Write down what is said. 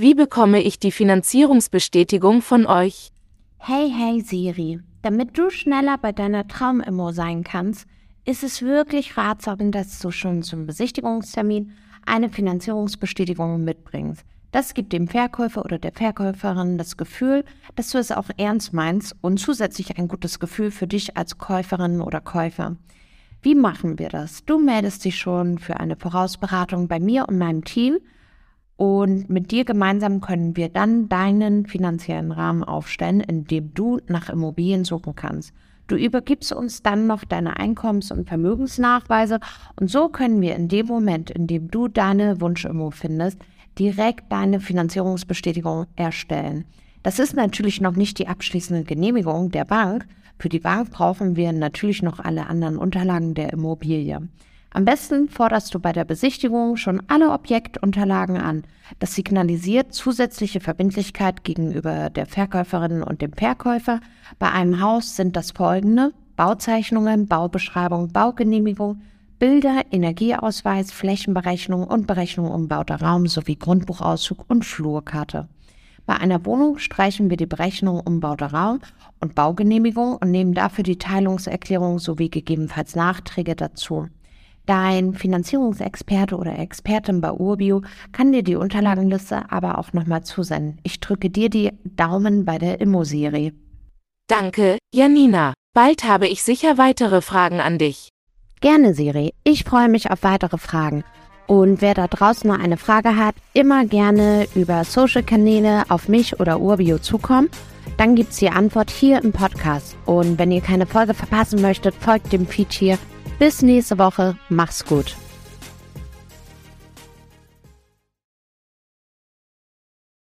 wie bekomme ich die Finanzierungsbestätigung von euch? Hey, hey Siri, damit du schneller bei deiner Traumimmo sein kannst, ist es wirklich ratsam, dass du schon zum Besichtigungstermin eine Finanzierungsbestätigung mitbringst. Das gibt dem Verkäufer oder der Verkäuferin das Gefühl, dass du es auch ernst meinst und zusätzlich ein gutes Gefühl für dich als Käuferin oder Käufer. Wie machen wir das? Du meldest dich schon für eine Vorausberatung bei mir und meinem Team und mit dir gemeinsam können wir dann deinen finanziellen Rahmen aufstellen, in dem du nach Immobilien suchen kannst. Du übergibst uns dann noch deine Einkommens- und Vermögensnachweise und so können wir in dem Moment, in dem du deine Wunschimmo findest, direkt deine Finanzierungsbestätigung erstellen. Das ist natürlich noch nicht die abschließende Genehmigung der Bank. Für die Bank brauchen wir natürlich noch alle anderen Unterlagen der Immobilie. Am besten forderst du bei der Besichtigung schon alle Objektunterlagen an. Das signalisiert zusätzliche Verbindlichkeit gegenüber der Verkäuferin und dem Verkäufer. Bei einem Haus sind das folgende Bauzeichnungen, Baubeschreibung, Baugenehmigung, Bilder, Energieausweis, Flächenberechnung und Berechnung umbauter Raum sowie Grundbuchauszug und Flurkarte. Bei einer Wohnung streichen wir die Berechnung umbauter Raum und Baugenehmigung und nehmen dafür die Teilungserklärung sowie gegebenenfalls Nachträge dazu. Dein Finanzierungsexperte oder Expertin bei Urbio kann dir die Unterlagenliste aber auch nochmal zusenden. Ich drücke dir die Daumen bei der Immo-Serie. Danke, Janina. Bald habe ich sicher weitere Fragen an dich. Gerne, Siri. Ich freue mich auf weitere Fragen. Und wer da draußen noch eine Frage hat, immer gerne über Social-Kanäle auf mich oder Urbio zukommen. Dann gibt's die Antwort hier im Podcast. Und wenn ihr keine Folge verpassen möchtet, folgt dem Feed hier bis nächste Woche. Mach's gut.